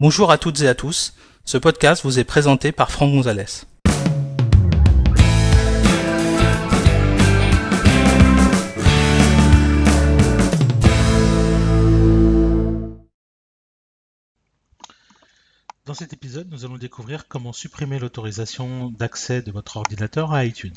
Bonjour à toutes et à tous. Ce podcast vous est présenté par Franck Gonzalez. Dans cet épisode, nous allons découvrir comment supprimer l'autorisation d'accès de votre ordinateur à iTunes.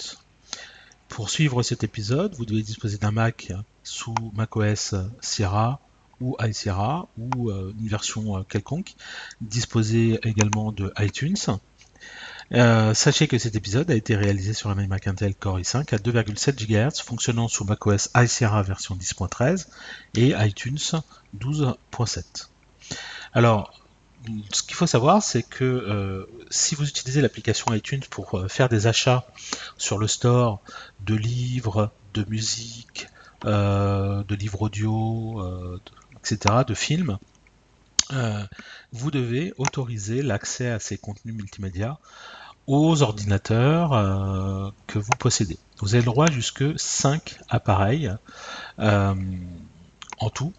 Pour suivre cet épisode, vous devez disposer d'un Mac sous macOS Sierra ou iSierra ou euh, une version euh, quelconque, disposée également de iTunes. Euh, sachez que cet épisode a été réalisé sur un iMac Intel Core i5 à 2,7 GHz fonctionnant sous macOS iSierra version 10.13 et iTunes 12.7. Alors, ce qu'il faut savoir, c'est que si vous utilisez l'application iTunes pour faire des achats sur le store de livres, de musique, de livres audio, de films, euh, vous devez autoriser l'accès à ces contenus multimédia aux ordinateurs euh, que vous possédez. Vous avez le droit jusque 5 appareils euh, en tout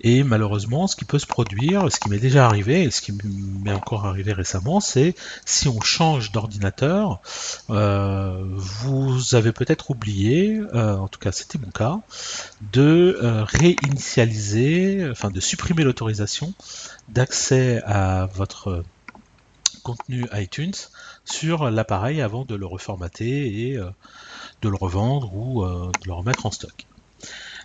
et malheureusement, ce qui peut se produire, ce qui m'est déjà arrivé, et ce qui m'est encore arrivé récemment, c'est si on change d'ordinateur, euh, vous avez peut-être oublié, euh, en tout cas c'était mon cas, de euh, réinitialiser, enfin de supprimer l'autorisation d'accès à votre contenu iTunes sur l'appareil avant de le reformater et de le revendre ou de le remettre en stock.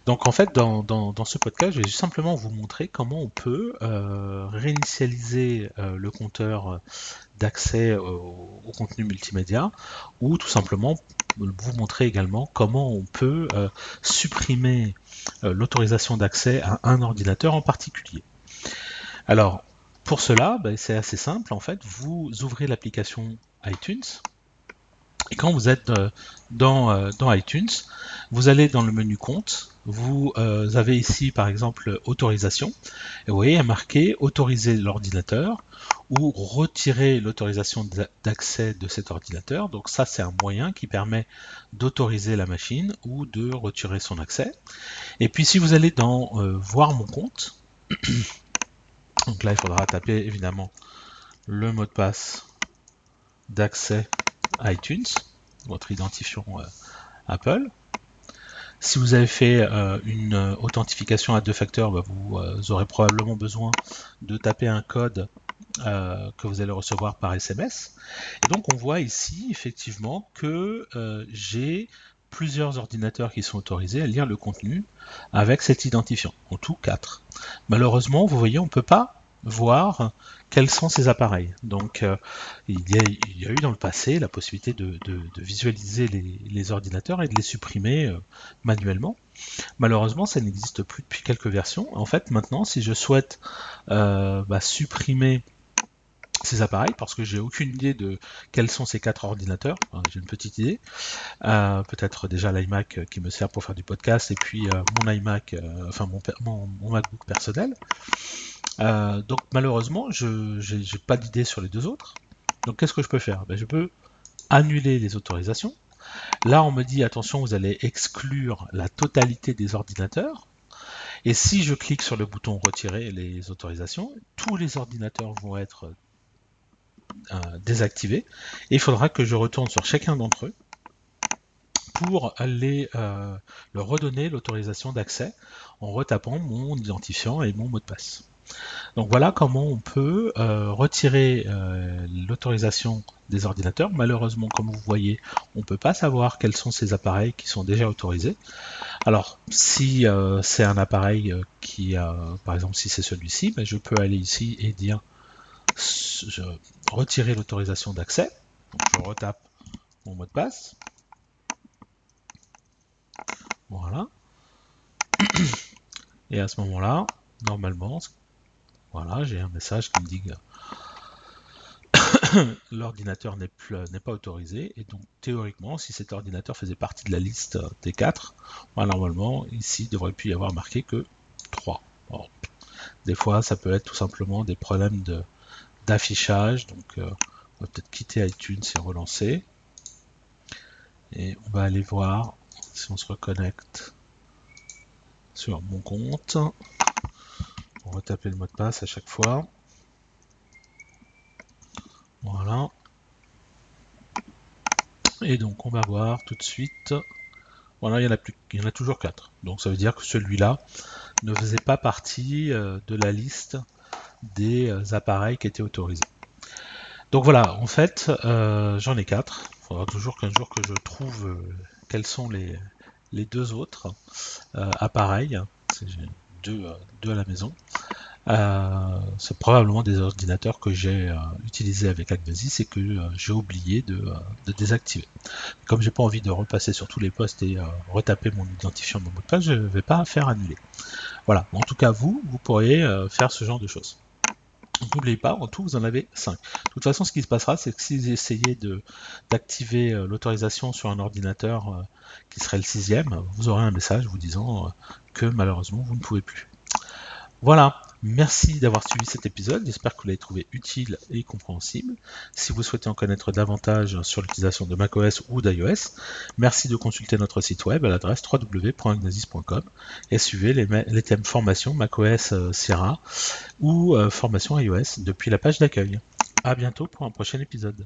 Donc en fait, dans, ce podcast, je vais simplement vous montrer comment on peut euh, réinitialiser euh, le compteur d'accès au, contenu multimédia ou tout simplement vous montrer également comment on peut euh, supprimer l'autorisation d'accès à un ordinateur en particulier. Alors, pour cela, ben, c'est assez simple en fait. Vous ouvrez l'application iTunes. Et quand vous êtes dans, dans iTunes, vous allez dans le menu compte vous euh, avez ici par exemple autorisation, et vous voyez, il y a marqué autoriser l'ordinateur ou retirer l'autorisation d'accès de cet ordinateur. Donc ça, c'est un moyen qui permet d'autoriser la machine ou de retirer son accès. Et puis si vous allez dans euh, voir mon compte, donc là, il faudra taper évidemment le mot de passe d'accès iTunes, votre identifiant euh, Apple. Si vous avez fait euh, une euh, authentification à deux facteurs, bah, vous aurez probablement besoin de taper un code que vous allez recevoir par SMS. Et donc on voit ici effectivement que j'ai plusieurs ordinateurs qui sont autorisés à lire le contenu avec cet identifiant, en tout quatre. Malheureusement, vous voyez, on ne peut pas voir quels sont ces appareils. Donc euh, il, y a, eu dans le passé la possibilité de, visualiser les, ordinateurs et de les supprimer euh, manuellement. Malheureusement, ça n'existe plus depuis quelques versions. En fait, maintenant, si je souhaite euh, bah, supprimer ces appareils parce que j'ai aucune idée de quels sont ces quatre ordinateurs. j'ai une petite idée. Peut-être déjà l'iMac qui me sert pour faire du podcast et puis mon iMac, enfin mon, mon, MacBook personnel. Euh, donc malheureusement, je n'ai pas d'idée sur les deux autres. Donc qu'est-ce que je peux faire? Ben, Je peux annuler les autorisations. Là, on me dit attention, vous allez exclure la totalité des ordinateurs. Et si je clique sur le bouton retirer les autorisations, tous les ordinateurs vont être euh, désactivés. Et il faudra que je retourne sur chacun d'entre eux pour aller euh, leur redonner l'autorisation d'accès en retapant mon identifiant et mon mot de passe. Donc voilà comment on peut euh, retirer euh, l'autorisation des ordinateurs. Malheureusement, comme vous voyez, on ne peut pas savoir quels sont ces appareils qui sont déjà autorisés. Alors, si euh, c'est un appareil qui, par exemple, si c'est celui-ci, ben, je peux aller ici et dire retirer l'autorisation d'accès. je retape mon mot de passe. Voilà. Et à ce moment-là, normalement, voilà, j'ai un message qui me dit que l'ordinateur n'est pas autorisé. Et donc, théoriquement, si cet ordinateur faisait partie de la liste des 4, bah, normalement, ici, il devrait plus y avoir marqué que 3. des fois, ça peut être tout simplement des problèmes d'affichage. Donc, euh, on va peut-être quitter iTunes et relancer. Et on va aller voir si on se reconnecte sur mon compte. On va taper le mot de passe à chaque fois. Voilà. Et donc on va voir tout de suite. Voilà, il y en a, toujours 4. Donc ça veut dire que celui-là ne faisait pas partie euh, de la liste des euh, appareils qui étaient autorisés. Donc voilà, en fait, euh, j'en ai 4. Il faudra toujours qu'un jour que je trouve quels sont les deux autres appareils. Deux, deux à la maison. Euh, c'est probablement des ordinateurs que j'ai euh, utilisés avec Agnesis et que euh, j'ai oublié de, désactiver. Comme j'ai pas envie de repasser sur tous les postes et retaper mon identifiant, mon mot de passe, je ne vais pas faire annuler. Voilà. En tout cas, vous, vous pourriez faire ce genre de choses. N'oubliez pas, en tout, vous en avez 5. De toute façon, ce qui se passera, c'est que si vous essayez d'activer l'autorisation sur un ordinateur qui serait le sixième, vous aurez un message vous disant que malheureusement, vous ne pouvez plus. Voilà, merci d'avoir suivi cet épisode, j'espère que vous l'avez trouvé utile et compréhensible. Si vous souhaitez en connaître davantage sur l'utilisation de macOS ou d'iOS, merci de consulter notre site web à l'adresse www.agnosis.com et suivez les, thèmes formation macOS euh, Sierra ou euh, formation iOS depuis la page d'accueil. A bientôt pour un prochain épisode.